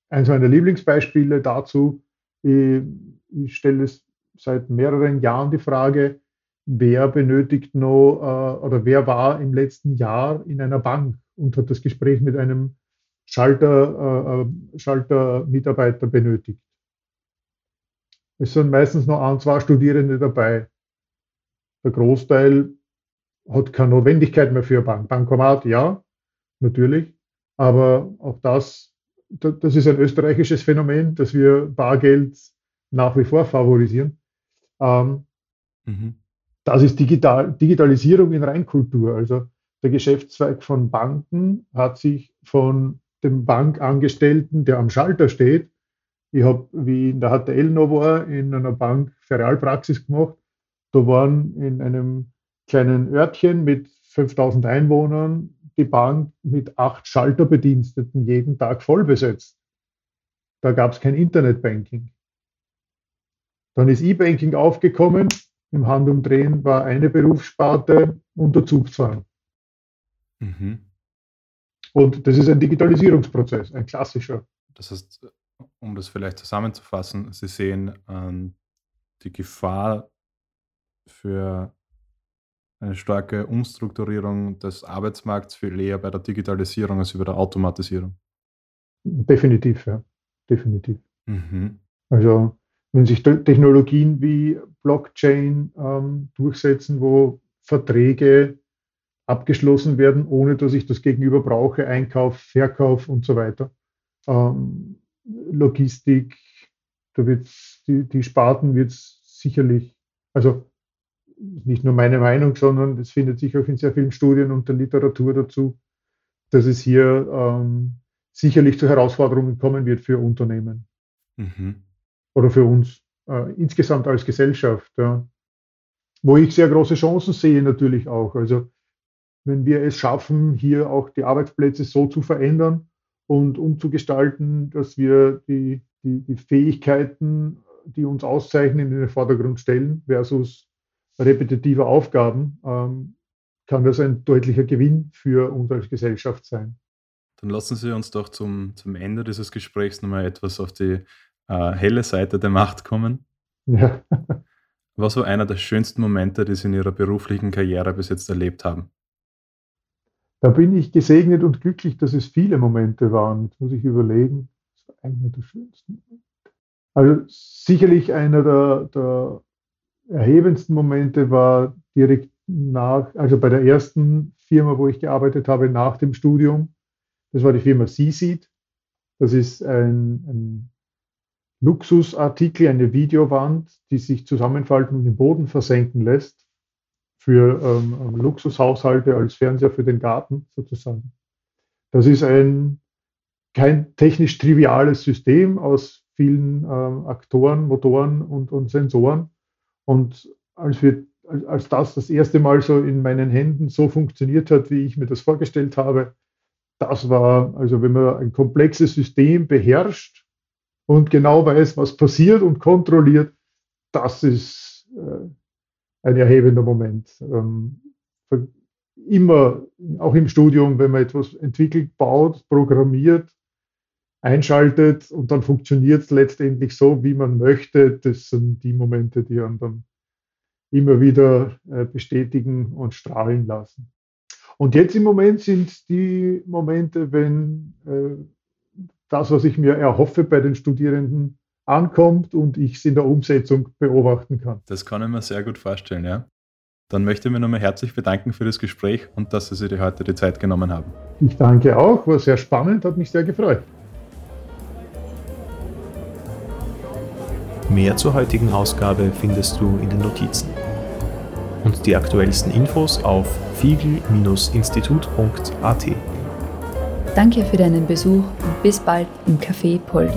Eines meiner Lieblingsbeispiele dazu, ich, ich stelle es seit mehreren Jahren die Frage, wer benötigt noch äh, oder wer war im letzten Jahr in einer Bank und hat das Gespräch mit einem Schalter, äh, äh Schaltermitarbeiter benötigt. Es sind meistens noch ein, zwei Studierende dabei. Der Großteil hat keine Notwendigkeit mehr für Bank. Bankomat, ja, natürlich. Aber auch das, das ist ein österreichisches Phänomen, dass wir Bargeld nach wie vor favorisieren. Ähm, mhm. Das ist Digital, Digitalisierung in Reinkultur. Also der Geschäftszweig von Banken hat sich von dem Bankangestellten, der am Schalter steht, ich habe, wie in der HTL noch war, in einer Bank Ferialpraxis gemacht, da waren in einem kleinen Örtchen mit 5000 Einwohnern die Bank mit acht Schalterbediensteten jeden Tag voll besetzt. Da gab es kein Internetbanking. Dann ist E-Banking aufgekommen. Im Handumdrehen war eine Berufssparte unter Zugzwang. Mhm. Und das ist ein Digitalisierungsprozess, ein klassischer. Das heißt, um das vielleicht zusammenzufassen, Sie sehen ähm, die Gefahr für eine starke Umstrukturierung des Arbeitsmarkts viel eher bei der Digitalisierung als über der Automatisierung. Definitiv, ja. Definitiv. Mhm. Also wenn sich Technologien wie Blockchain ähm, durchsetzen, wo Verträge abgeschlossen werden, ohne dass ich das Gegenüber brauche, Einkauf, Verkauf und so weiter. Ähm, Logistik, da wird die, die Sparten wird sicherlich, also nicht nur meine Meinung, sondern es findet sich auch in sehr vielen Studien und der Literatur dazu, dass es hier ähm, sicherlich zu Herausforderungen kommen wird für Unternehmen mhm. oder für uns äh, insgesamt als Gesellschaft. Ja. Wo ich sehr große Chancen sehe natürlich auch. Also wenn wir es schaffen, hier auch die Arbeitsplätze so zu verändern und umzugestalten, dass wir die, die, die Fähigkeiten, die uns auszeichnen, in den Vordergrund stellen versus repetitive Aufgaben, ähm, kann das ein deutlicher Gewinn für unsere Gesellschaft sein. Dann lassen Sie uns doch zum, zum Ende dieses Gesprächs nochmal etwas auf die äh, helle Seite der Macht kommen. Ja. Was war einer der schönsten Momente, die Sie in Ihrer beruflichen Karriere bis jetzt erlebt haben? Da bin ich gesegnet und glücklich, dass es viele Momente waren. Jetzt muss ich überlegen, das war einer der schönsten Momente. Also sicherlich einer der, der erhebendsten Momente war direkt nach, also bei der ersten Firma, wo ich gearbeitet habe, nach dem Studium. Das war die Firma C-Seed. Das ist ein, ein Luxusartikel, eine Videowand, die sich zusammenfalten und den Boden versenken lässt für ähm, Luxushaushalte als Fernseher für den Garten sozusagen. Das ist ein kein technisch triviales System aus vielen ähm, Aktoren, Motoren und, und Sensoren. Und als, wir, als das das erste Mal so in meinen Händen so funktioniert hat, wie ich mir das vorgestellt habe, das war, also wenn man ein komplexes System beherrscht und genau weiß, was passiert und kontrolliert, das ist äh, ein erhebender Moment. Ähm, immer, auch im Studium, wenn man etwas entwickelt, baut, programmiert, einschaltet und dann funktioniert es letztendlich so, wie man möchte, das sind die Momente, die einen dann immer wieder äh, bestätigen und strahlen lassen. Und jetzt im Moment sind die Momente, wenn äh, das, was ich mir erhoffe bei den Studierenden, ankommt und ich es in der Umsetzung beobachten kann. Das kann ich mir sehr gut vorstellen, ja. Dann möchte ich mich nochmal herzlich bedanken für das Gespräch und dass Sie sich heute die Zeit genommen haben. Ich danke auch, war sehr spannend, hat mich sehr gefreut. Mehr zur heutigen Ausgabe findest du in den Notizen. Und die aktuellsten Infos auf fiegel-institut.at. Danke für deinen Besuch und bis bald im Café Poldi.